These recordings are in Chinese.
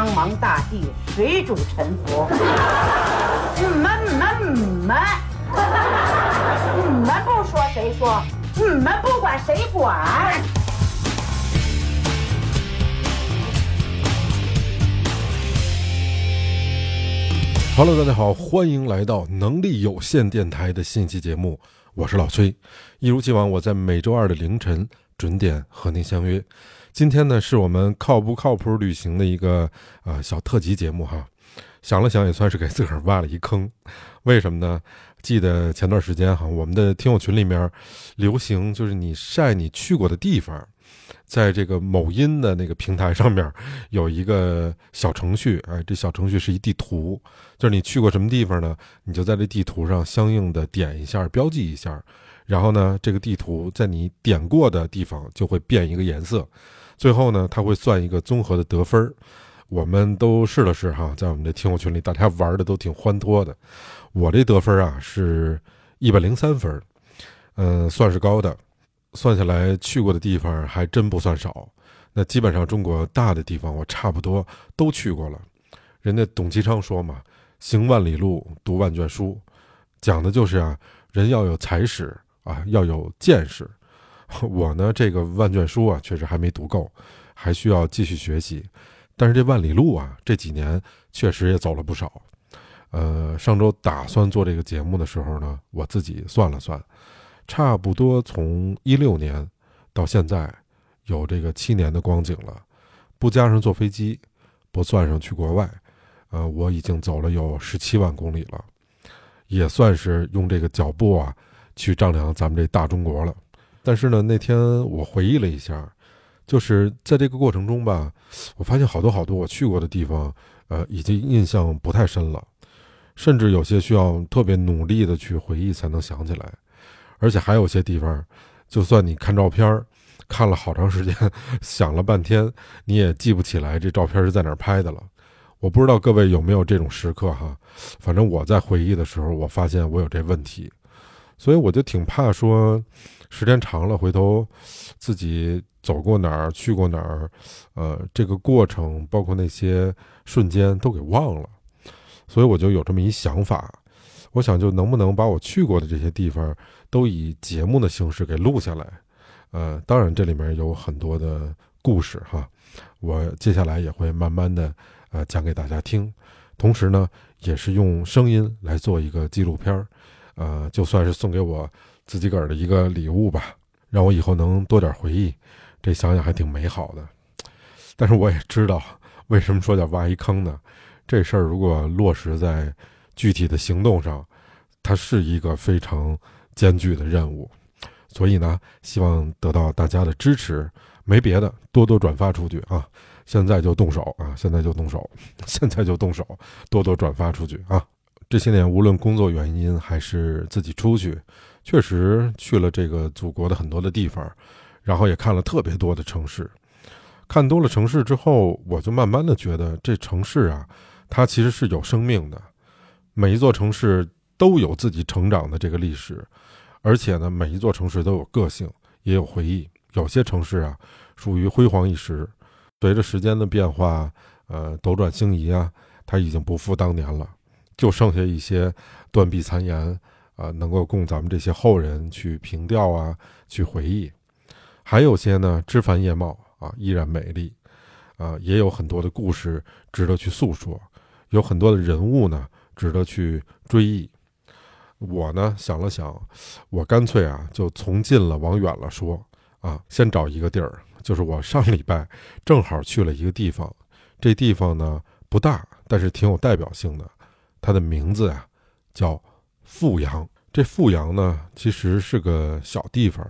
苍茫大地，谁主沉浮？你们、你们、你们，你们不说谁说？你们不管谁管？Hello，大家好，欢迎来到能力有限电台的信息节目，我是老崔。一如既往，我在每周二的凌晨准点和您相约。今天呢，是我们靠不靠谱旅行的一个呃小特辑节目哈。想了想，也算是给自个儿挖了一坑。为什么呢？记得前段时间哈，我们的听友群里面流行就是你晒你去过的地方。在这个某音的那个平台上面有一个小程序，哎，这小程序是一地图，就是你去过什么地方呢？你就在这地图上相应的点一下，标记一下，然后呢，这个地图在你点过的地方就会变一个颜色，最后呢，他会算一个综合的得分。我们都试了试哈，在我们的听友群里，大家玩的都挺欢脱的。我这得分啊是一百零三分，嗯、算是高的。算下来去过的地方还真不算少，那基本上中国大的地方我差不多都去过了。人家董其昌说嘛：“行万里路，读万卷书”，讲的就是啊，人要有才识啊，要有见识。我呢，这个万卷书啊，确实还没读够，还需要继续学习。但是这万里路啊，这几年确实也走了不少。呃，上周打算做这个节目的时候呢，我自己算了算。差不多从一六年到现在，有这个七年的光景了，不加上坐飞机，不算上去国外，呃，我已经走了有十七万公里了，也算是用这个脚步啊去丈量咱们这大中国了。但是呢，那天我回忆了一下，就是在这个过程中吧，我发现好多好多我去过的地方，呃，已经印象不太深了，甚至有些需要特别努力的去回忆才能想起来。而且还有些地方，就算你看照片，看了好长时间，想了半天，你也记不起来这照片是在哪儿拍的了。我不知道各位有没有这种时刻哈，反正我在回忆的时候，我发现我有这问题，所以我就挺怕说，时间长了回头自己走过哪儿，去过哪儿，呃，这个过程包括那些瞬间都给忘了，所以我就有这么一想法。我想，就能不能把我去过的这些地方都以节目的形式给录下来？呃，当然这里面有很多的故事哈，我接下来也会慢慢的呃讲给大家听。同时呢，也是用声音来做一个纪录片儿，呃，就算是送给我自己个儿的一个礼物吧，让我以后能多点回忆。这想想还挺美好的。但是我也知道，为什么说叫挖一坑呢？这事儿如果落实在具体的行动上，它是一个非常艰巨的任务，所以呢，希望得到大家的支持。没别的，多多转发出去啊！现在就动手啊！现在就动手，现在就动手，多多转发出去啊！这些年，无论工作原因还是自己出去，确实去了这个祖国的很多的地方，然后也看了特别多的城市。看多了城市之后，我就慢慢的觉得，这城市啊，它其实是有生命的。每一座城市都有自己成长的这个历史，而且呢，每一座城市都有个性，也有回忆。有些城市啊，属于辉煌一时，随着时间的变化，呃，斗转星移啊，它已经不复当年了，就剩下一些断壁残垣啊，能够供咱们这些后人去凭吊啊，去回忆。还有些呢，枝繁叶茂啊，依然美丽，啊，也有很多的故事值得去诉说，有很多的人物呢。值得去追忆。我呢想了想，我干脆啊就从近了往远了说啊，先找一个地儿，就是我上礼拜正好去了一个地方，这地方呢不大，但是挺有代表性的。它的名字呀叫富阳。这富阳呢其实是个小地方，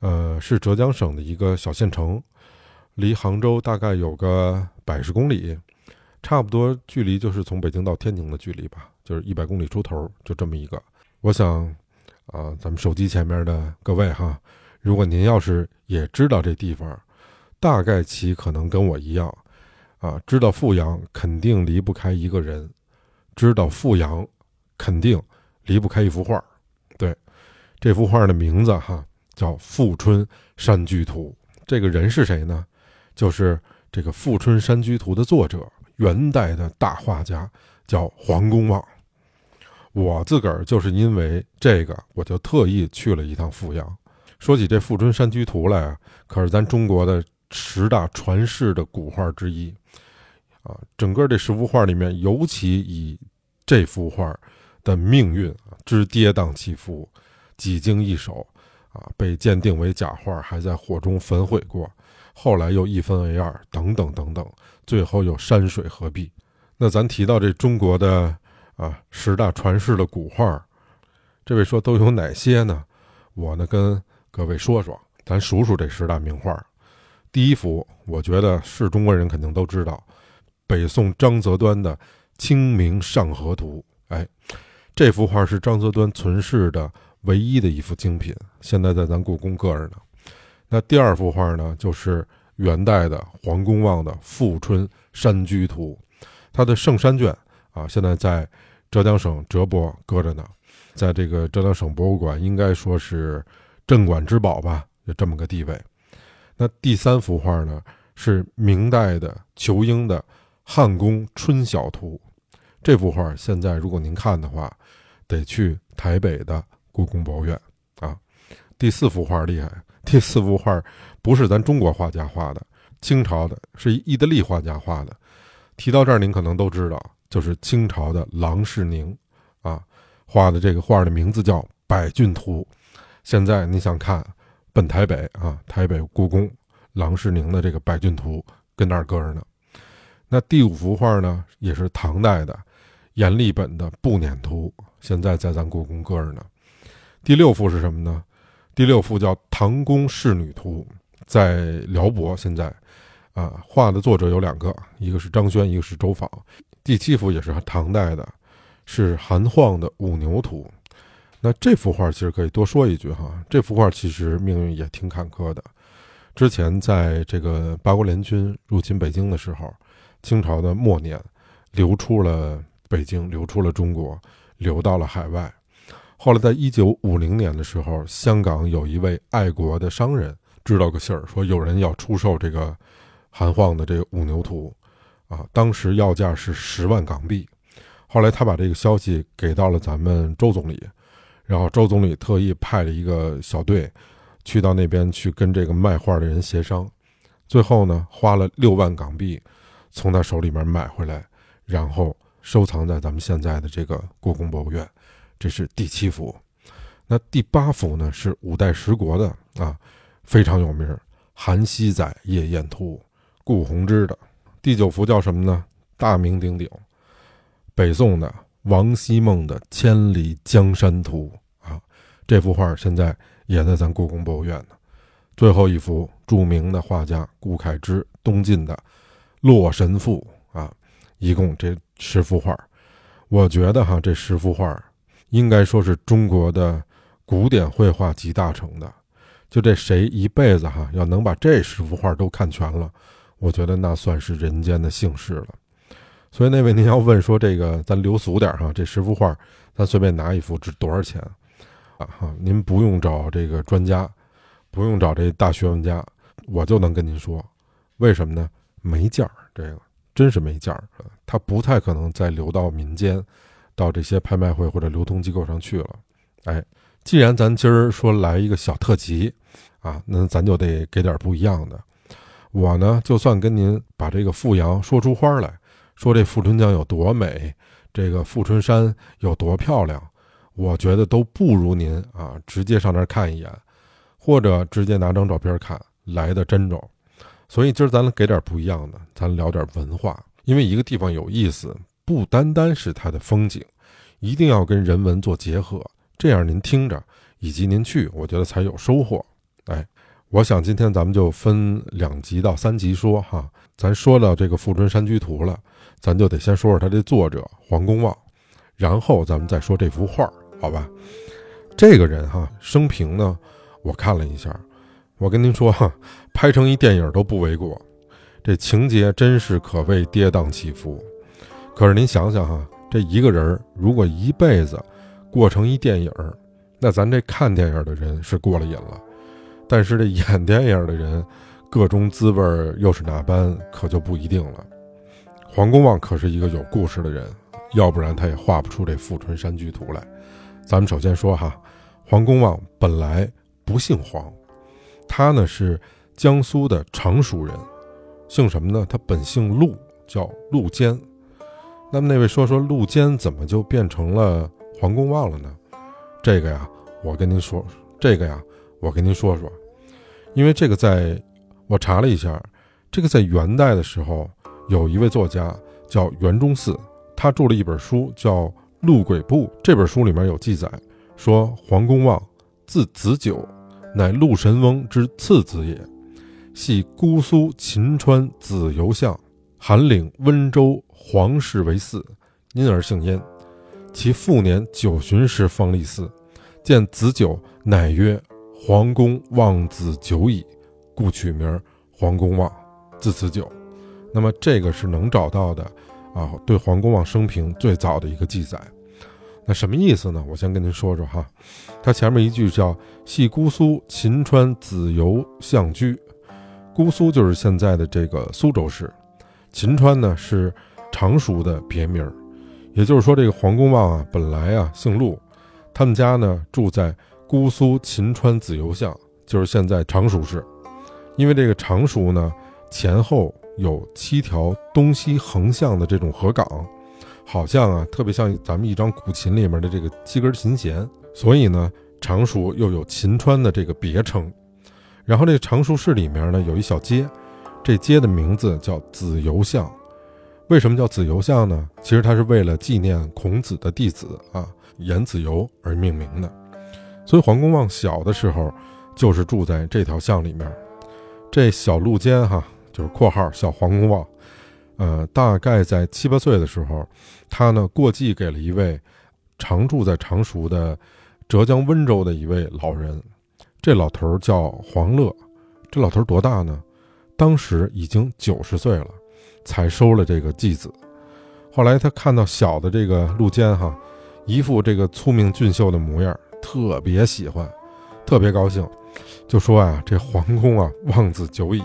呃，是浙江省的一个小县城，离杭州大概有个百十公里。差不多距离就是从北京到天津的距离吧，就是一百公里出头，就这么一个。我想，啊，咱们手机前面的各位哈，如果您要是也知道这地方，大概其可能跟我一样，啊，知道富阳肯定离不开一个人，知道富阳肯定离不开一幅画。对，这幅画的名字哈叫《富春山居图》。这个人是谁呢？就是这个《富春山居图》的作者。元代的大画家，叫黄公望。我自个儿就是因为这个，我就特意去了一趟富阳。说起这《富春山居图》来啊，可是咱中国的十大传世的古画之一啊。整个这十幅画里面，尤其以这幅画的命运之跌宕起伏，几经易手啊，被鉴定为假画，还在火中焚毁过，后来又一分为二，等等等等，最后又山水合璧。那咱提到这中国的。啊，十大传世的古画，这位说都有哪些呢？我呢跟各位说说，咱数数这十大名画。第一幅，我觉得是中国人肯定都知道，北宋张择端的《清明上河图》。哎，这幅画是张择端存世的唯一的一幅精品，现在在咱故宫搁着呢。那第二幅画呢，就是元代的黄公望的《富春山居图》，他的圣山卷啊，现在在。浙江省浙博搁着呢，在这个浙江省博物馆应该说是镇馆之宝吧，有这么个地位。那第三幅画呢，是明代的仇英的《汉宫春晓图》。这幅画现在如果您看的话，得去台北的故宫博物院啊。第四幅画厉害，第四幅画不是咱中国画家画的，清朝的，是意大利画家画的。提到这儿，您可能都知道。就是清朝的郎世宁，啊，画的这个画的名字叫《百骏图》。现在你想看，奔台北啊，台北故宫，郎世宁的这个《百骏图》跟那儿搁着呢。那第五幅画呢，也是唐代的阎立本的《步辇图》，现在在咱故宫搁着呢。第六幅是什么呢？第六幅叫《唐宫仕女图》，在辽博现在，啊，画的作者有两个，一个是张轩，一个是周昉。第七幅也是唐代的，是韩晃的《五牛图》。那这幅画其实可以多说一句哈，这幅画其实命运也挺坎坷的。之前在这个八国联军入侵北京的时候，清朝的末年流出了北京，流出了中国，流到了海外。后来在一九五零年的时候，香港有一位爱国的商人知道个信儿，说有人要出售这个韩晃的这个《五牛图》。啊，当时要价是十万港币，后来他把这个消息给到了咱们周总理，然后周总理特意派了一个小队，去到那边去跟这个卖画的人协商，最后呢花了六万港币，从他手里面买回来，然后收藏在咱们现在的这个故宫博物院，这是第七幅，那第八幅呢是五代十国的啊，非常有名，《韩熙载夜宴图》，顾鸿之的。第九幅叫什么呢？大名鼎鼎，北宋的王希孟的《千里江山图》啊，这幅画现在也在咱故宫博物院呢。最后一幅，著名的画家顾恺之东晋的《洛神赋》啊，一共这十幅画，我觉得哈，这十幅画应该说是中国的古典绘画集大成的。就这谁一辈子哈，要能把这十幅画都看全了。我觉得那算是人间的幸事了，所以那位您要问说这个咱留俗点哈，这十幅画咱随便拿一幅值多少钱啊？哈，您不用找这个专家，不用找这大学问家，我就能跟您说，为什么呢？没价儿，这个真是没价儿，它不太可能再流到民间，到这些拍卖会或者流通机构上去了。哎，既然咱今儿说来一个小特辑啊，那咱就得给点不一样的。我呢，就算跟您把这个富阳说出花来，说这富春江有多美，这个富春山有多漂亮，我觉得都不如您啊，直接上那儿看一眼，或者直接拿张照片看来的真着。所以今儿咱给点不一样的，咱聊点文化，因为一个地方有意思，不单单是它的风景，一定要跟人文做结合，这样您听着以及您去，我觉得才有收获。哎。我想今天咱们就分两集到三集说哈，咱说到这个《富春山居图》了，咱就得先说说他这作者黄公望，然后咱们再说这幅画，好吧？这个人哈，生平呢，我看了一下，我跟您说哈，拍成一电影都不为过，这情节真是可谓跌宕起伏。可是您想想哈，这一个人如果一辈子过成一电影，那咱这看电影的人是过了瘾了。但是这演电影的人，各种滋味又是哪般，可就不一定了。黄公望可是一个有故事的人，要不然他也画不出这《富春山居图》来。咱们首先说哈，黄公望本来不姓黄，他呢是江苏的常熟人，姓什么呢？他本姓陆，叫陆坚。那么那位说说陆坚怎么就变成了黄公望了呢？这个呀，我跟您说，这个呀，我跟您说说，因为这个在我查了一下，这个在元代的时候，有一位作家叫袁中嗣，他著了一本书叫《陆鬼部》。这本书里面有记载，说黄公望字子久，乃陆神翁之次子也，系姑苏秦川子游相，韩领温州。皇室为嗣，因而姓燕。其父年九旬时方立嗣，见子久，乃曰：“皇公望子久矣，故取名黄公望，字子久。”那么这个是能找到的啊，对黄公望生平最早的一个记载。那什么意思呢？我先跟您说说哈。他前面一句叫“系姑苏秦川子游相居”，姑苏就是现在的这个苏州市，秦川呢是。常熟的别名儿，也就是说，这个黄公望啊，本来啊姓陆，他们家呢住在姑苏秦川子游巷，就是现在常熟市。因为这个常熟呢前后有七条东西横向的这种河港，好像啊特别像咱们一张古琴里面的这个七根琴弦，所以呢常熟又有秦川的这个别称。然后这常熟市里面呢有一小街，这街的名字叫子游巷。为什么叫子游巷呢？其实它是为了纪念孔子的弟子啊颜子游而命名的。所以黄公望小的时候就是住在这条巷里面。这小路间哈，就是括号小黄公望，呃，大概在七八岁的时候，他呢过继给了一位常住在常熟的浙江温州的一位老人。这老头叫黄乐。这老头多大呢？当时已经九十岁了。才收了这个继子，后来他看到小的这个陆坚哈，一副这个聪明俊秀的模样，特别喜欢，特别高兴，就说啊，这皇宫啊，望子久矣，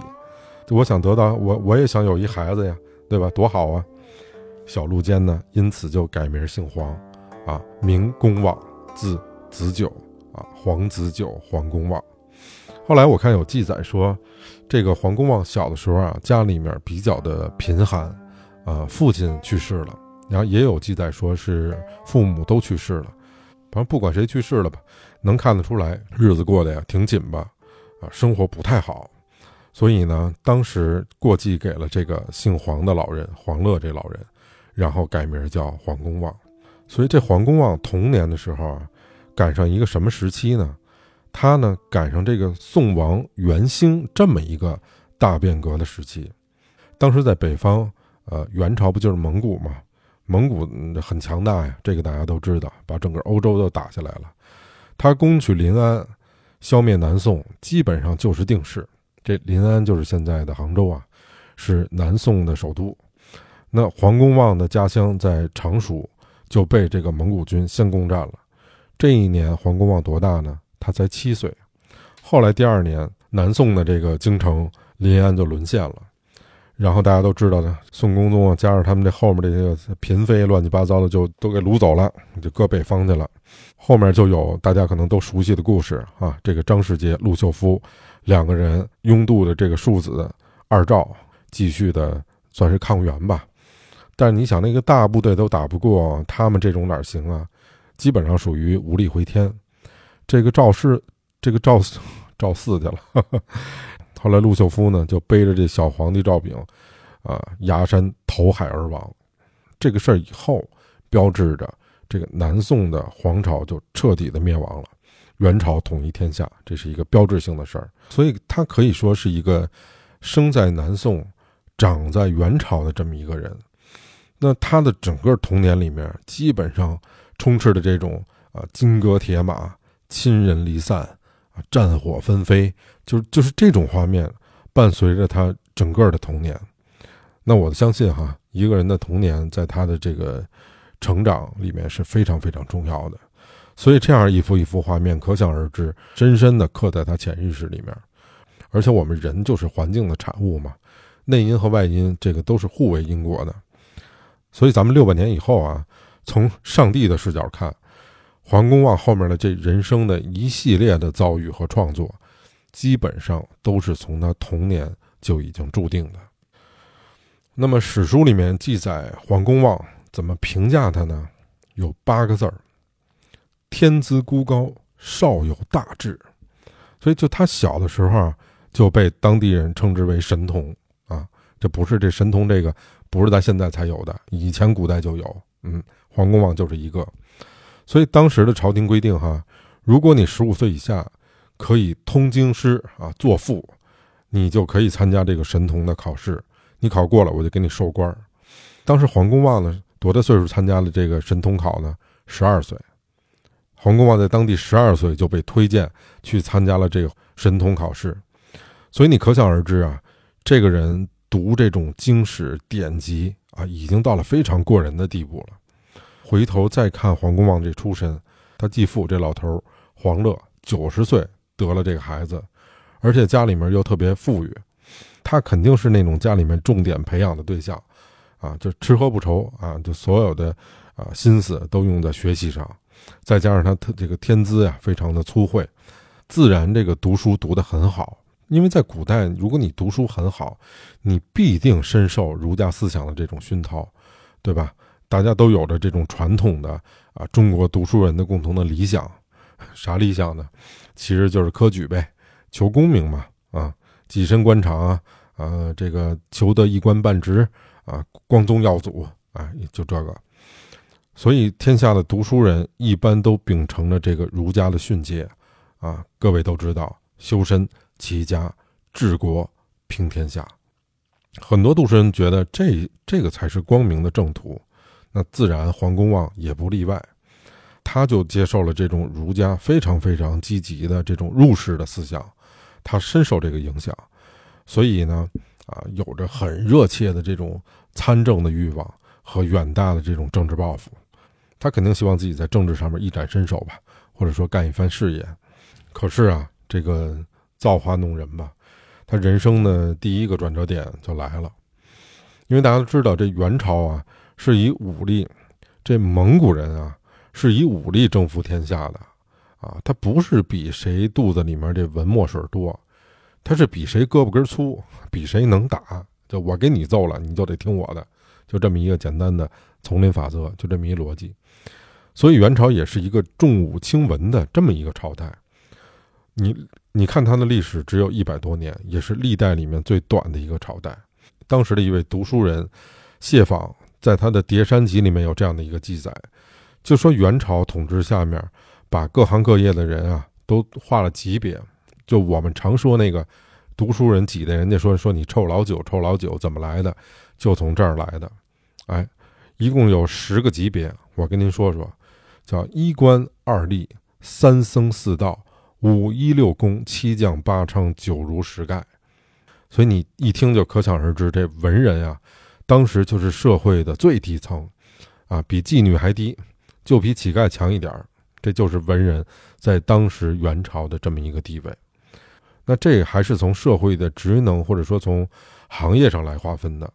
我想得到我我也想有一孩子呀，对吧？多好啊！小陆坚呢，因此就改名姓黄，啊，名公望，字子久，啊，黄子久，黄公望。后来我看有记载说，这个黄公望小的时候啊，家里面比较的贫寒，啊，父亲去世了，然后也有记载说是父母都去世了，反正不管谁去世了吧，能看得出来日子过得呀挺紧吧，啊，生活不太好，所以呢，当时过继给了这个姓黄的老人黄乐这老人，然后改名叫黄公望，所以这黄公望童年的时候啊，赶上一个什么时期呢？他呢赶上这个宋王元兴这么一个大变革的时期，当时在北方，呃，元朝不就是蒙古吗？蒙古很强大呀，这个大家都知道，把整个欧洲都打下来了。他攻取临安，消灭南宋，基本上就是定势。这临安就是现在的杭州啊，是南宋的首都。那黄公望的家乡在常熟，就被这个蒙古军先攻占了。这一年，黄公望多大呢？他才七岁，后来第二年，南宋的这个京城临安就沦陷了，然后大家都知道的，宋高宗啊，加上他们这后面这些嫔妃，乱七八糟的就都给掳走了，就搁北方去了。后面就有大家可能都熟悉的故事啊，这个张世杰、陆秀夫两个人拥渡的这个庶子二赵，继续的算是抗元吧。但是你想，那个大部队都打不过他们，这种哪行啊？基本上属于无力回天。这个赵氏，这个赵，赵四去了。后来陆秀夫呢，就背着这小皇帝赵昺，啊，崖山投海而亡。这个事儿以后，标志着这个南宋的皇朝就彻底的灭亡了，元朝统一天下，这是一个标志性的事儿。所以他可以说是一个生在南宋、长在元朝的这么一个人。那他的整个童年里面，基本上充斥的这种啊金戈铁马。亲人离散啊，战火纷飞，就是就是这种画面伴随着他整个的童年。那我相信哈，一个人的童年在他的这个成长里面是非常非常重要的。所以这样一幅一幅画面，可想而知，深深的刻在他潜意识里面。而且我们人就是环境的产物嘛，内因和外因这个都是互为因果的。所以咱们六百年以后啊，从上帝的视角看，黄公望后面的这人生的一系列的遭遇和创作，基本上都是从他童年就已经注定的。那么史书里面记载黄公望怎么评价他呢？有八个字儿：天资孤高，少有大志。所以就他小的时候，就被当地人称之为神童啊。这不是这神童这个不是在现在才有的，以前古代就有。嗯，黄公望就是一个。所以当时的朝廷规定哈，如果你十五岁以下可以通经师啊，作赋，你就可以参加这个神童的考试。你考过了，我就给你授官。当时黄公望呢，多大岁数参加了这个神童考呢？十二岁。黄公望在当地十二岁就被推荐去参加了这个神童考试，所以你可想而知啊，这个人读这种经史典籍啊，已经到了非常过人的地步了。回头再看黄公望这出身，他继父这老头黄乐九十岁得了这个孩子，而且家里面又特别富裕。他肯定是那种家里面重点培养的对象，啊，就吃喝不愁啊，就所有的啊心思都用在学习上，再加上他特这个天资呀非常的粗慧，自然这个读书读得很好。因为在古代，如果你读书很好，你必定深受儒家思想的这种熏陶，对吧？大家都有着这种传统的啊中国读书人的共同的理想，啥理想呢？其实就是科举呗，求功名嘛，啊。跻身官场啊，呃，这个求得一官半职啊，光宗耀祖啊，就这个。所以天下的读书人一般都秉承着这个儒家的训诫啊。各位都知道，修身齐家治国平天下。很多读书人觉得这这个才是光明的正途，那自然黄公望也不例外。他就接受了这种儒家非常非常积极的这种入世的思想。他深受这个影响，所以呢，啊，有着很热切的这种参政的欲望和远大的这种政治抱负。他肯定希望自己在政治上面一展身手吧，或者说干一番事业。可是啊，这个造化弄人吧，他人生的第一个转折点就来了。因为大家都知道，这元朝啊是以武力，这蒙古人啊是以武力征服天下的。啊，他不是比谁肚子里面这文墨水多，他是比谁胳膊根粗，比谁能打。就我给你揍了，你就得听我的，就这么一个简单的丛林法则，就这么一逻辑。所以元朝也是一个重武轻文的这么一个朝代。你你看它的历史只有一百多年，也是历代里面最短的一个朝代。当时的一位读书人谢昉在他的《叠山集》里面有这样的一个记载，就说元朝统治下面。把各行各业的人啊都划了级别，就我们常说那个读书人挤的，人家说说你臭老九，臭老九怎么来的？就从这儿来的。哎，一共有十个级别，我跟您说说，叫一官二吏三僧四道五一六公七将八娼九儒十丐。所以你一听就可想而知，这文人啊，当时就是社会的最底层，啊，比妓女还低，就比乞丐强一点儿。这就是文人在当时元朝的这么一个地位，那这还是从社会的职能或者说从行业上来划分的，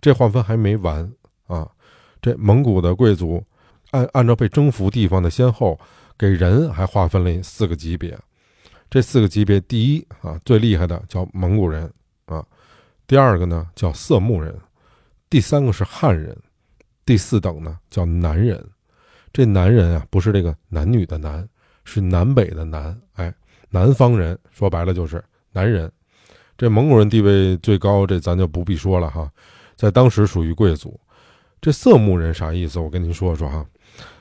这划分还没完啊！这蒙古的贵族按按照被征服地方的先后，给人还划分了四个级别，这四个级别，第一啊最厉害的叫蒙古人啊，第二个呢叫色目人，第三个是汉人，第四等呢叫南人。这男人啊，不是这个男女的男，是南北的南。哎，南方人说白了就是男人。这蒙古人地位最高，这咱就不必说了哈，在当时属于贵族。这色目人啥意思？我跟您说说哈。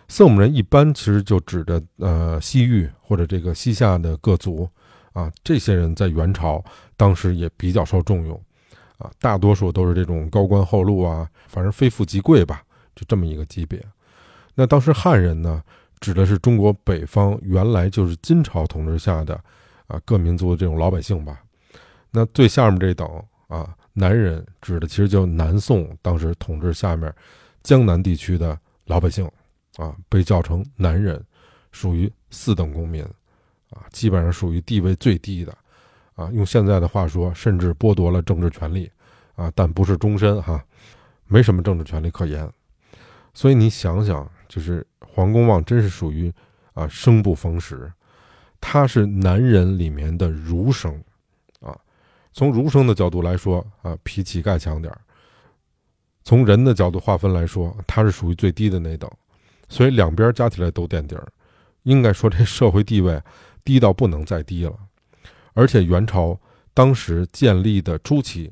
色目人一般其实就指的呃西域或者这个西夏的各族啊，这些人在元朝当时也比较受重用啊，大多数都是这种高官厚禄啊，反正非富即贵吧，就这么一个级别。那当时汉人呢，指的是中国北方原来就是金朝统治下的啊各民族的这种老百姓吧。那最下面这等啊南人，指的其实就南宋当时统治下面江南地区的老百姓啊，被叫成男人，属于四等公民啊，基本上属于地位最低的啊。用现在的话说，甚至剥夺了政治权利啊，但不是终身哈，没什么政治权利可言。所以你想想，就是黄公望真是属于啊生不逢时，他是男人里面的儒生，啊，从儒生的角度来说啊，比乞丐强点儿；从人的角度划分来说，他是属于最低的那等，所以两边加起来都垫底儿，应该说这社会地位低到不能再低了。而且元朝当时建立的初期，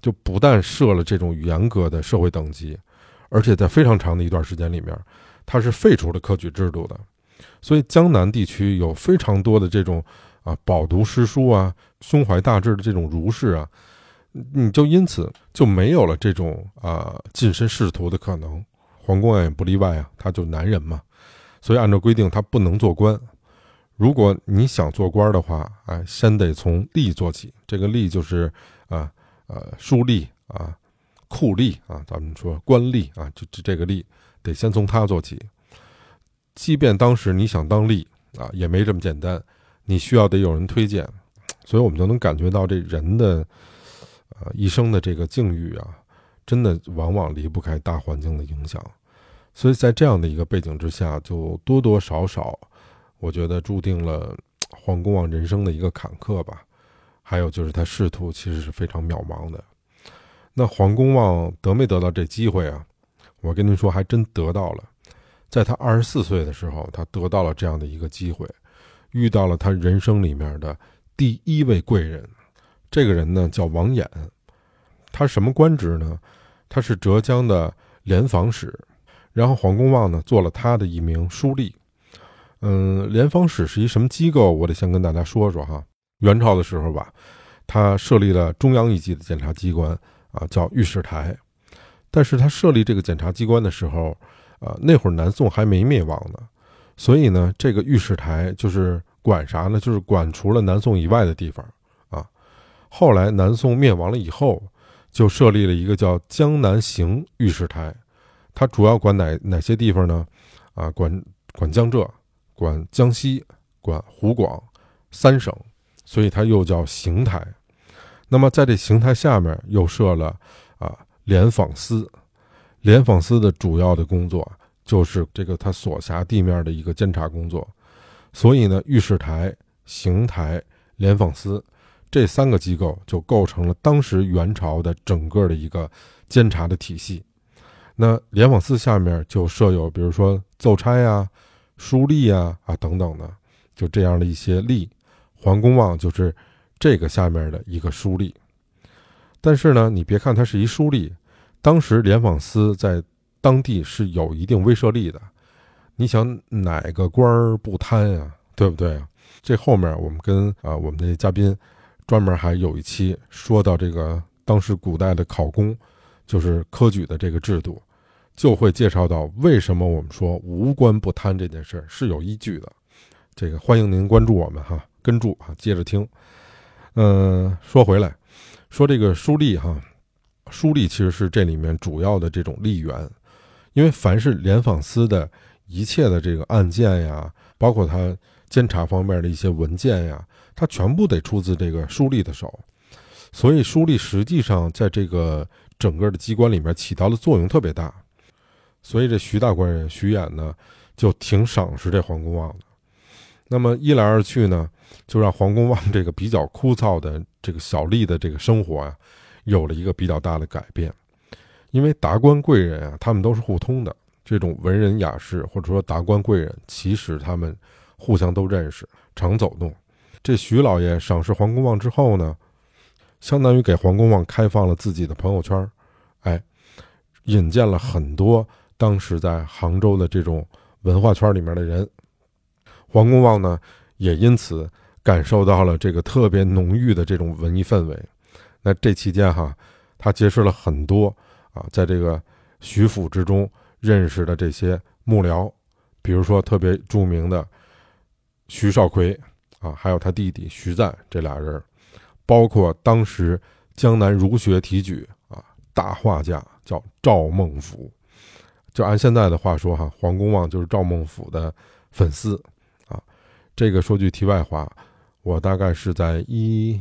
就不但设了这种严格的社会等级，而且在非常长的一段时间里面，它是废除了科举制度的。所以江南地区有非常多的这种啊饱读诗书啊、胸怀大志的这种儒士啊，你就因此就没有了这种啊晋升仕途的可能。黄公望也不例外啊，他就男人嘛，所以按照规定他不能做官。如果你想做官的话，哎，先得从吏做起。这个吏就是啊，呃，书吏啊，库吏啊，咱们说官吏啊，就就这个吏得先从他做起。即便当时你想当吏啊，也没这么简单，你需要得有人推荐。所以我们就能感觉到这人的呃一生的这个境遇啊，真的往往离不开大环境的影响。所以在这样的一个背景之下，就多多少少。我觉得注定了黄公望人生的一个坎坷吧，还有就是他仕途其实是非常渺茫的。那黄公望得没得到这机会啊？我跟您说，还真得到了。在他二十四岁的时候，他得到了这样的一个机会，遇到了他人生里面的第一位贵人。这个人呢叫王衍，他什么官职呢？他是浙江的联防使。然后黄公望呢做了他的一名书吏。嗯，联防使是一什么机构？我得先跟大家说说哈。元朝的时候吧，他设立了中央一级的检察机关啊，叫御史台。但是他设立这个检察机关的时候，啊，那会儿南宋还没灭亡呢，所以呢，这个御史台就是管啥呢？就是管除了南宋以外的地方啊。后来南宋灭亡了以后，就设立了一个叫江南行御史台，它主要管哪哪些地方呢？啊，管管江浙。管江西、管湖广三省，所以它又叫邢台。那么在这邢台下面又设了啊联防司，联防司的主要的工作就是这个他所辖地面的一个监察工作。所以呢，御史台、邢台、联防司这三个机构就构成了当时元朝的整个的一个监察的体系。那联网司下面就设有，比如说奏差呀。书吏啊啊等等的，就这样的一些吏，黄公望就是这个下面的一个书吏。但是呢，你别看他是一书吏，当时联网司在当地是有一定威慑力的。你想哪个官儿不贪呀？对不对？这后面我们跟啊我们的嘉宾专门还有一期说到这个当时古代的考公，就是科举的这个制度。就会介绍到为什么我们说无官不贪这件事是有依据的。这个欢迎您关注我们哈，跟住啊，接着听。嗯，说回来，说这个书吏哈，书吏其实是这里面主要的这种吏员，因为凡是联访司的一切的这个案件呀，包括他监察方面的一些文件呀，他全部得出自这个书吏的手，所以书吏实际上在这个整个的机关里面起到的作用特别大。所以这徐大官人徐衍呢，就挺赏识这黄公望的。那么一来二去呢，就让黄公望这个比较枯燥的这个小吏的这个生活啊，有了一个比较大的改变。因为达官贵人啊，他们都是互通的。这种文人雅士或者说达官贵人，其实他们互相都认识，常走动。这徐老爷赏识黄公望之后呢，相当于给黄公望开放了自己的朋友圈，哎，引荐了很多。当时在杭州的这种文化圈里面的人，黄公望呢，也因此感受到了这个特别浓郁的这种文艺氛围。那这期间哈，他结识了很多啊，在这个徐府之中认识的这些幕僚，比如说特别著名的徐少奎啊，还有他弟弟徐赞这俩人，包括当时江南儒学提举啊大画家叫赵孟俯。就按现在的话说，哈，黄公望就是赵孟俯的粉丝，啊，这个说句题外话，我大概是在一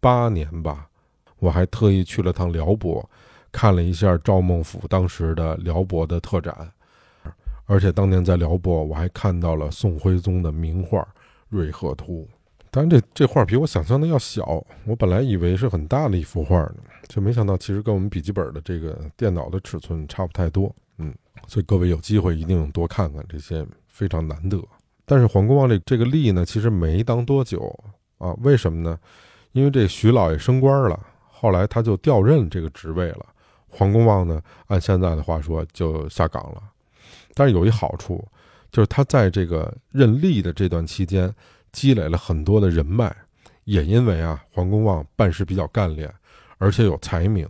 八年吧，我还特意去了趟辽博，看了一下赵孟俯当时的辽博的特展，而且当年在辽博，我还看到了宋徽宗的名画《瑞鹤图》。当然，这这画比我想象的要小。我本来以为是很大的一幅画呢，就没想到其实跟我们笔记本的这个电脑的尺寸差不太多。嗯，所以各位有机会一定多看看这些，非常难得。但是黄公望这这个吏呢，其实没当多久啊。为什么呢？因为这徐老爷升官了，后来他就调任这个职位了。黄公望呢，按现在的话说就下岗了。但是有一好处，就是他在这个任吏的这段期间。积累了很多的人脉，也因为啊，黄公望办事比较干练，而且有才名，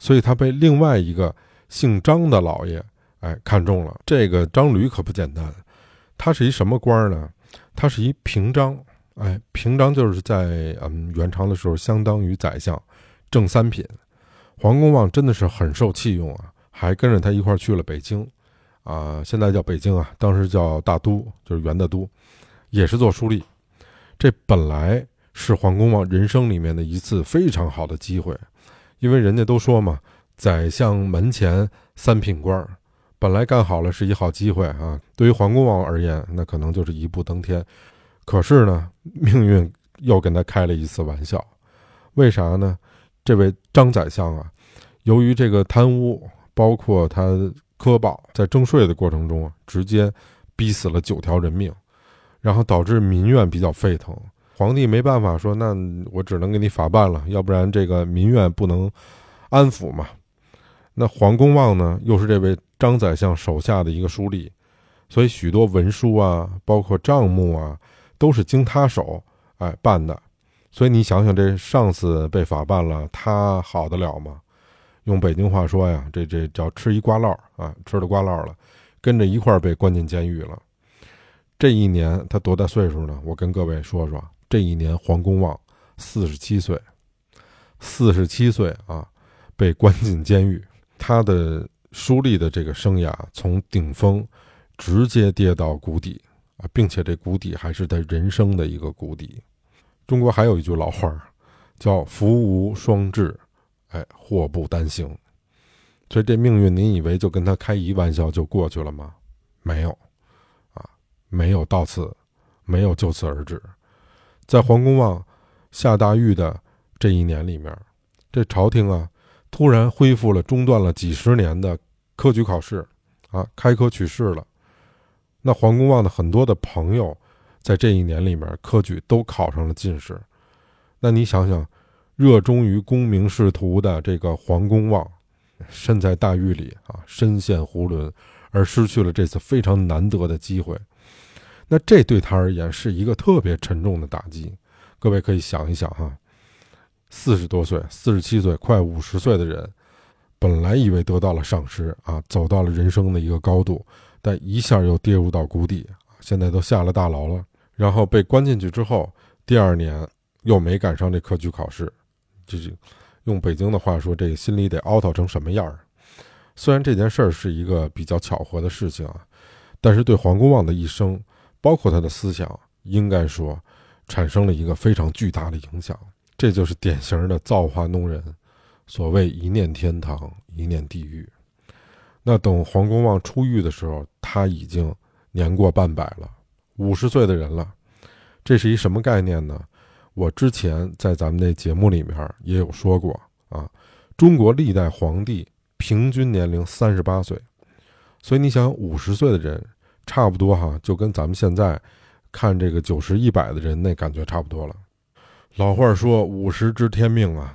所以他被另外一个姓张的老爷哎看中了。这个张驴可不简单，他是一什么官呢？他是一平章，哎，平章就是在嗯元朝的时候相当于宰相，正三品。黄公望真的是很受器用啊，还跟着他一块去了北京，啊，现在叫北京啊，当时叫大都，就是元的都，也是做书吏。这本来是黄公望人生里面的一次非常好的机会，因为人家都说嘛，宰相门前三品官儿，本来干好了是一好机会啊。对于黄公望而言，那可能就是一步登天。可是呢，命运又跟他开了一次玩笑。为啥呢？这位张宰相啊，由于这个贪污，包括他苛暴，在征税的过程中啊，直接逼死了九条人命。然后导致民怨比较沸腾，皇帝没办法说，那我只能给你法办了，要不然这个民怨不能安抚嘛。那黄公望呢，又是这位张宰相手下的一个书吏，所以许多文书啊，包括账目啊，都是经他手哎办的。所以你想想，这上司被法办了，他好得了吗？用北京话说呀，这这叫吃一瓜烙啊，吃了瓜烙了，跟着一块儿被关进监狱了。这一年他多大岁数呢？我跟各位说说，这一年黄公望四十七岁，四十七岁啊，被关进监狱。他的书吏的这个生涯从顶峰直接跌到谷底啊，并且这谷底还是他人生的一个谷底。中国还有一句老话叫“福无双至，哎，祸不单行”。所以这命运，您以为就跟他开一玩笑就过去了吗？没有。啊没有到此，没有就此而止，在黄公望下大狱的这一年里面，这朝廷啊突然恢复了中断了几十年的科举考试，啊，开科取士了。那黄公望的很多的朋友，在这一年里面科举都考上了进士。那你想想，热衷于功名仕途的这个黄公望，身在大狱里啊，身陷囫囵，而失去了这次非常难得的机会。那这对他而言是一个特别沉重的打击，各位可以想一想哈，四十多岁、四十七岁、快五十岁的人，本来以为得到了赏识啊，走到了人生的一个高度，但一下又跌入到谷底，现在都下了大牢了，然后被关进去之后，第二年又没赶上这科举考试，就是用北京的话说，这个心里得凹槽成什么样儿？虽然这件事儿是一个比较巧合的事情啊，但是对黄公望的一生。包括他的思想，应该说，产生了一个非常巨大的影响。这就是典型的造化弄人。所谓一念天堂，一念地狱。那等黄公望出狱的时候，他已经年过半百了，五十岁的人了。这是一什么概念呢？我之前在咱们那节目里面也有说过啊，中国历代皇帝平均年龄三十八岁，所以你想，五十岁的人。差不多哈，就跟咱们现在看这个九十一百的人那感觉差不多了。老话说五十知天命啊，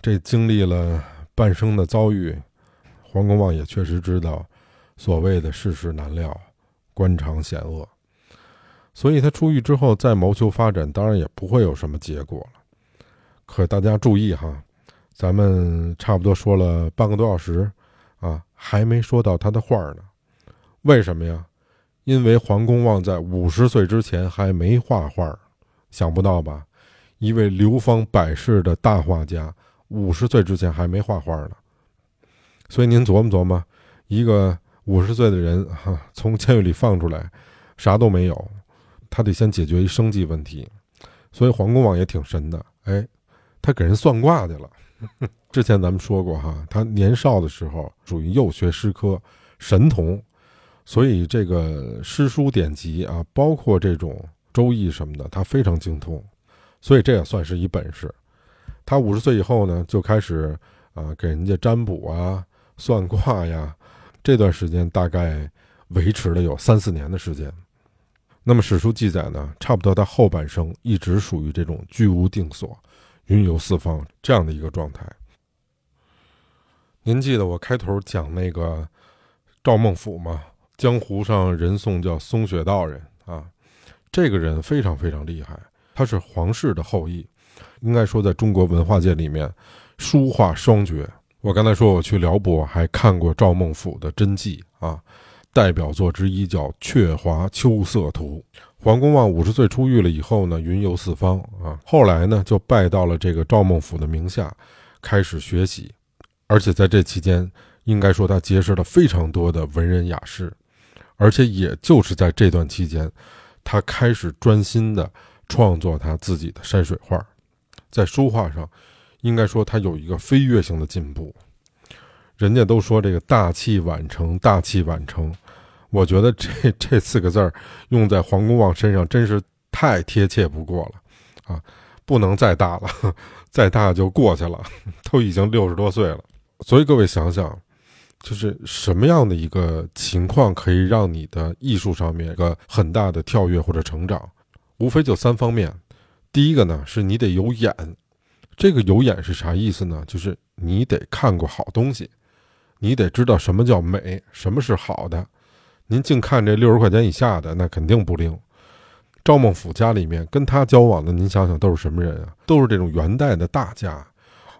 这经历了半生的遭遇，黄公望也确实知道所谓的世事难料，官场险恶，所以他出狱之后再谋求发展，当然也不会有什么结果了。可大家注意哈，咱们差不多说了半个多小时啊，还没说到他的画呢，为什么呀？因为黄公望在五十岁之前还没画画，想不到吧？一位流芳百世的大画家，五十岁之前还没画画呢。所以您琢磨琢磨，一个五十岁的人哈，从监狱里放出来，啥都没有，他得先解决一生计问题。所以黄公望也挺神的，哎，他给人算卦去了。之前咱们说过哈，他年少的时候属于幼学诗科，神童。所以这个诗书典籍啊，包括这种周易什么的，他非常精通，所以这也算是一本事。他五十岁以后呢，就开始啊给人家占卜啊、算卦呀，这段时间大概维持了有三四年的时间。那么史书记载呢，差不多他后半生一直属于这种居无定所、云游四方这样的一个状态。您记得我开头讲那个赵孟俯吗？江湖上人送叫松雪道人啊，这个人非常非常厉害，他是皇室的后裔，应该说在中国文化界里面，书画双绝。我刚才说我去辽博还看过赵孟俯的真迹啊，代表作之一叫《鹊华秋色图》。黄公望五十岁出狱了以后呢，云游四方啊，后来呢就拜到了这个赵孟俯的名下，开始学习，而且在这期间，应该说他结识了非常多的文人雅士。而且也就是在这段期间，他开始专心的创作他自己的山水画，在书画上，应该说他有一个飞跃性的进步。人家都说这个大器晚成，大器晚成，我觉得这 这四个字儿用在黄公望身上真是太贴切不过了啊！不能再大了，再大就过去了，都已经六十多岁了。所以各位想想。就是什么样的一个情况可以让你的艺术上面一个很大的跳跃或者成长？无非就三方面。第一个呢，是你得有眼。这个有眼是啥意思呢？就是你得看过好东西，你得知道什么叫美，什么是好的。您净看这六十块钱以下的，那肯定不灵。赵孟俯家里面跟他交往的，您想想都是什么人啊？都是这种元代的大家，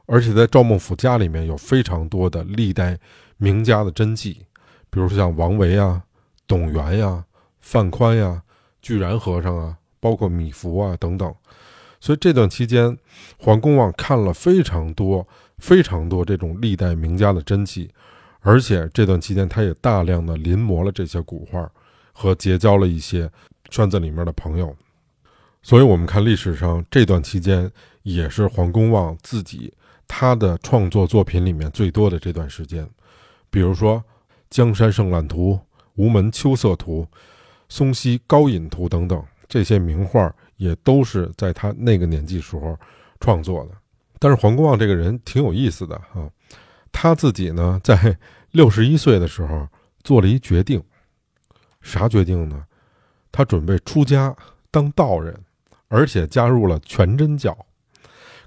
而且在赵孟俯家里面有非常多的历代。名家的真迹，比如说像王维啊、董源呀、范宽呀、巨然和尚啊，包括米芾啊等等。所以这段期间，黄公望看了非常多、非常多这种历代名家的真迹，而且这段期间他也大量的临摹了这些古画，和结交了一些圈子里面的朋友。所以我们看历史上这段期间，也是黄公望自己他的创作作品里面最多的这段时间。比如说《江山胜览图》《吴门秋色图》《松溪高隐图》等等，这些名画也都是在他那个年纪时候创作的。但是黄公望这个人挺有意思的啊，他自己呢在 六十一岁的时候做了一决定，啥决定呢？他准备出家当道人，而且加入了全真教。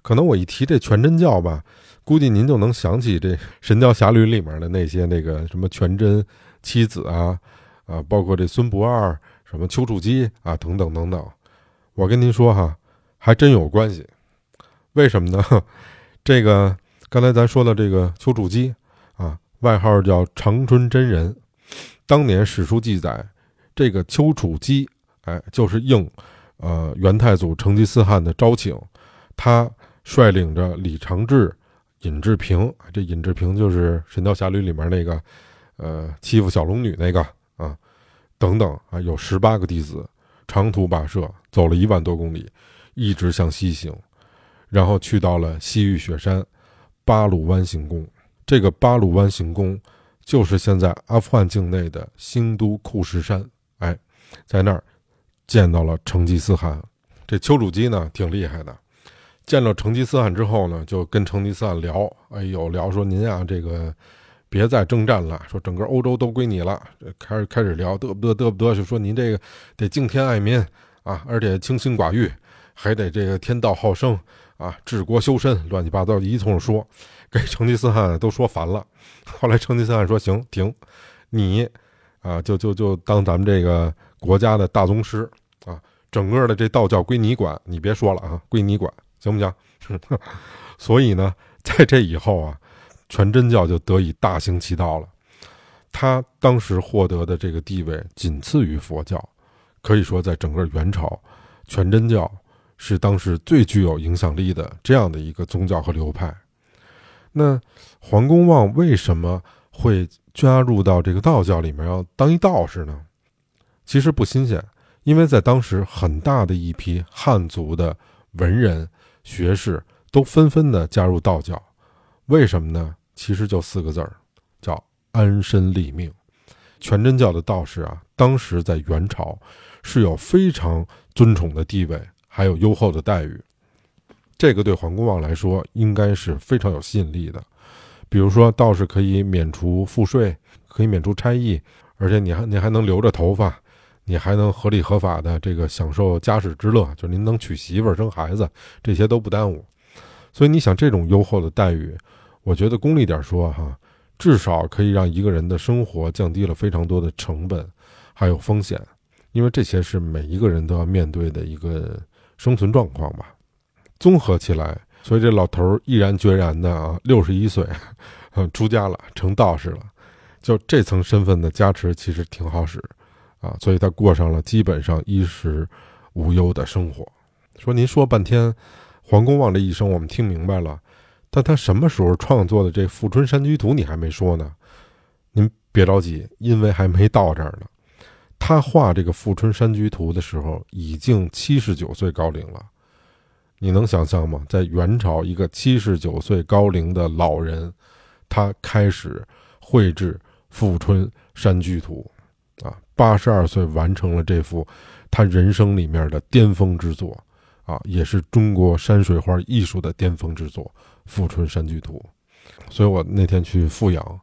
可能我一提这全真教吧。估计您就能想起这《神雕侠侣》里面的那些那个什么全真七子啊，啊，包括这孙不二、什么丘处机啊，等等等等。我跟您说哈，还真有关系。为什么呢？这个刚才咱说的这个丘处机啊，外号叫长春真人。当年史书记载，这个丘处机，哎，就是应呃元太祖成吉思汗的招请，他率领着李长治。尹志平，这尹志平就是《神雕侠侣》里面那个，呃，欺负小龙女那个啊，等等啊，有十八个弟子，长途跋涉，走了一万多公里，一直向西行，然后去到了西域雪山巴鲁湾行宫。这个巴鲁湾行宫就是现在阿富汗境内的新都库什山。哎，在那儿见到了成吉思汗。这丘处机呢，挺厉害的。见着成吉思汗之后呢，就跟成吉思汗聊，哎呦，聊说您啊，这个别再征战了，说整个欧洲都归你了。开始开始聊，得不得得不得，就说您这个得敬天爱民啊，而且清心寡欲，还得这个天道好生啊，治国修身，乱七八糟一通说，给成吉思汗都说烦了。后来成吉思汗说行，停，你啊，就就就当咱们这个国家的大宗师啊，整个的这道教归你管，你别说了啊，归你管。行不行？所以呢，在这以后啊，全真教就得以大行其道了。他当时获得的这个地位仅次于佛教，可以说在整个元朝，全真教是当时最具有影响力的这样的一个宗教和流派。那黄公望为什么会加入到这个道教里面要当一道士呢？其实不新鲜，因为在当时很大的一批汉族的文人。学士都纷纷的加入道教，为什么呢？其实就四个字儿，叫安身立命。全真教的道士啊，当时在元朝是有非常尊崇的地位，还有优厚的待遇。这个对黄公望来说应该是非常有吸引力的。比如说，道士可以免除赋税，可以免除差役，而且你还你还能留着头发，你还能合理合法的这个享受家室之乐，就是您能娶媳妇儿、生孩子，这些都不耽误。所以你想，这种优厚的待遇，我觉得功利点说哈。至少可以让一个人的生活降低了非常多的成本，还有风险，因为这些是每一个人都要面对的一个生存状况吧。综合起来，所以这老头毅然决然的啊，六十一岁，出家了，成道士了。就这层身份的加持，其实挺好使啊。所以他过上了基本上衣食无忧的生活。说您说半天，黄公望这一生，我们听明白了。但他什么时候创作的这《富春山居图》？你还没说呢，您别着急，因为还没到这儿呢。他画这个《富春山居图》的时候，已经七十九岁高龄了。你能想象吗？在元朝，一个七十九岁高龄的老人，他开始绘制《富春山居图》，啊，八十二岁完成了这幅他人生里面的巅峰之作。啊，也是中国山水画艺术的巅峰之作《富春山居图》，所以我那天去富阳，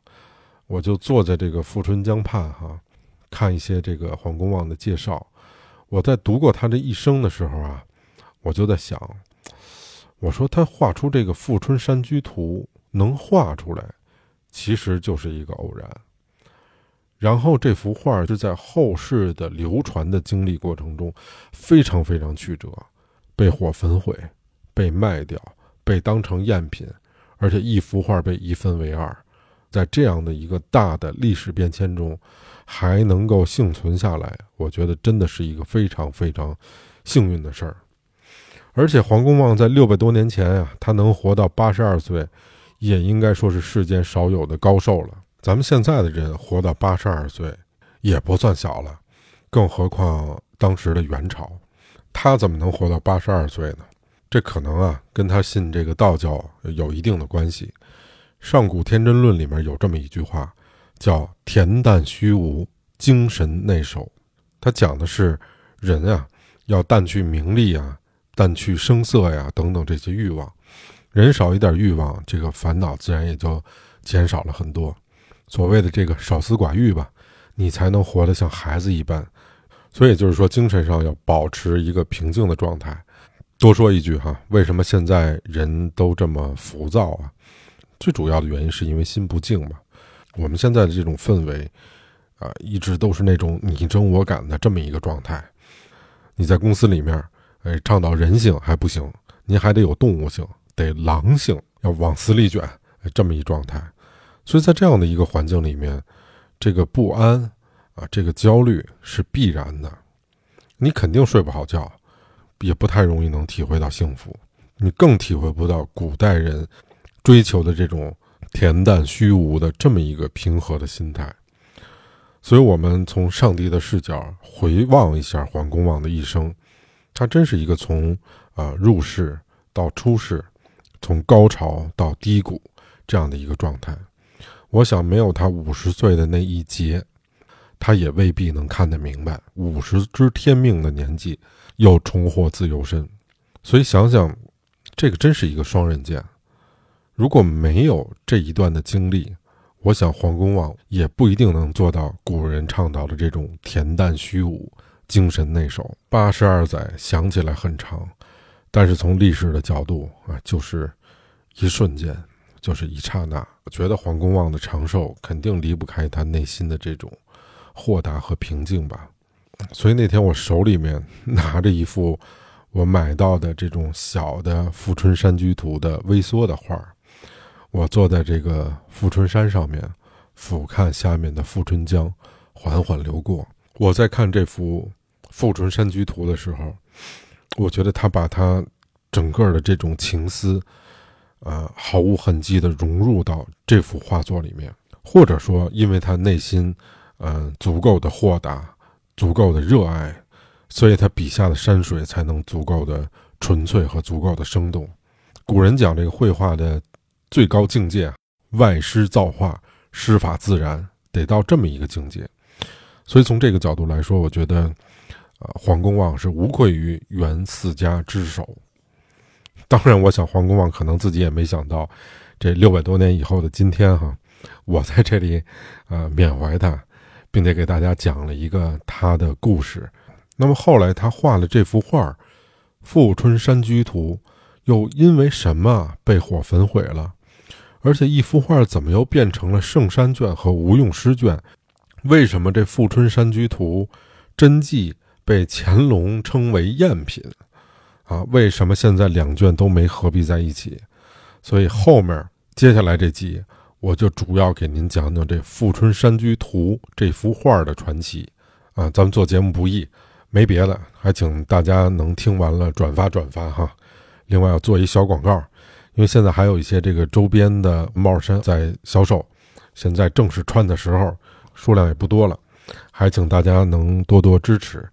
我就坐在这个富春江畔哈，看一些这个黄公望的介绍。我在读过他这一生的时候啊，我就在想，我说他画出这个《富春山居图》能画出来，其实就是一个偶然。然后这幅画是在后世的流传的经历过程中，非常非常曲折。被火焚毁，被卖掉，被当成赝品，而且一幅画被一分为二，在这样的一个大的历史变迁中，还能够幸存下来，我觉得真的是一个非常非常幸运的事儿。而且黄公望在六百多年前啊，他能活到八十二岁，也应该说是世间少有的高寿了。咱们现在的人活到八十二岁也不算小了，更何况当时的元朝。他怎么能活到八十二岁呢？这可能啊，跟他信这个道教有一定的关系。《上古天真论》里面有这么一句话，叫“恬淡虚无，精神内守”。他讲的是人啊，要淡去名利啊，淡去声色呀等等这些欲望。人少一点欲望，这个烦恼自然也就减少了很多。所谓的这个少思寡欲吧，你才能活得像孩子一般。所以就是说，精神上要保持一个平静的状态。多说一句哈，为什么现在人都这么浮躁啊？最主要的原因是因为心不静嘛。我们现在的这种氛围，啊，一直都是那种你争我赶的这么一个状态。你在公司里面，哎，倡导人性还不行，您还得有动物性，得狼性，要往死里卷，这么一状态。所以在这样的一个环境里面，这个不安。啊，这个焦虑是必然的，你肯定睡不好觉，也不太容易能体会到幸福，你更体会不到古代人追求的这种恬淡虚无的这么一个平和的心态。所以，我们从上帝的视角回望一下黄公望的一生，他真是一个从啊入世到出世，从高潮到低谷这样的一个状态。我想，没有他五十岁的那一劫。他也未必能看得明白，五十知天命的年纪，又重获自由身，所以想想，这个真是一个双刃剑。如果没有这一段的经历，我想黄公望也不一定能做到古人倡导的这种恬淡虚无、精神内守。八十二载想起来很长，但是从历史的角度啊，就是一瞬间，就是一刹那。我觉得黄公望的长寿肯定离不开他内心的这种。豁达和平静吧，所以那天我手里面拿着一幅我买到的这种小的《富春山居图》的微缩的画儿，我坐在这个富春山上面，俯瞰下面的富春江缓缓流过。我在看这幅《富春山居图》的时候，我觉得他把他整个的这种情思，呃，毫无痕迹地融入到这幅画作里面，或者说，因为他内心。嗯，足够的豁达，足够的热爱，所以他笔下的山水才能足够的纯粹和足够的生动。古人讲这个绘画的最高境界，外师造化，师法自然，得到这么一个境界。所以从这个角度来说，我觉得，呃，黄公望是无愧于元四家之首。当然，我想黄公望可能自己也没想到，这六百多年以后的今天，哈，我在这里，呃，缅怀他，并且给大家讲了一个他的故事。那么后来他画了这幅画《富春山居图》，又因为什么被火焚毁了？而且一幅画怎么又变成了圣山卷和无用诗卷？为什么这《富春山居图》真迹被乾隆称为赝品？啊，为什么现在两卷都没合璧在一起？所以后面接下来这集，我就主要给您讲讲这《富春山居图》这幅画的传奇。啊，咱们做节目不易，没别的，还请大家能听完了转发转发哈。另外要做一小广告，因为现在还有一些这个周边的帽衫在销售，现在正是穿的时候，数量也不多了，还请大家能多多支持。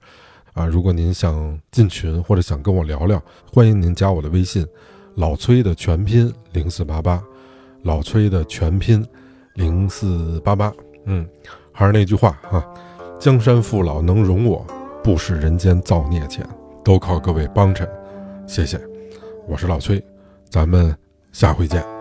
啊，如果您想进群或者想跟我聊聊，欢迎您加我的微信，老崔的全拼零四八八，老崔的全拼零四八八。嗯，还是那句话啊，江山父老能容我，不食人间造孽钱，都靠各位帮衬，谢谢。我是老崔，咱们下回见。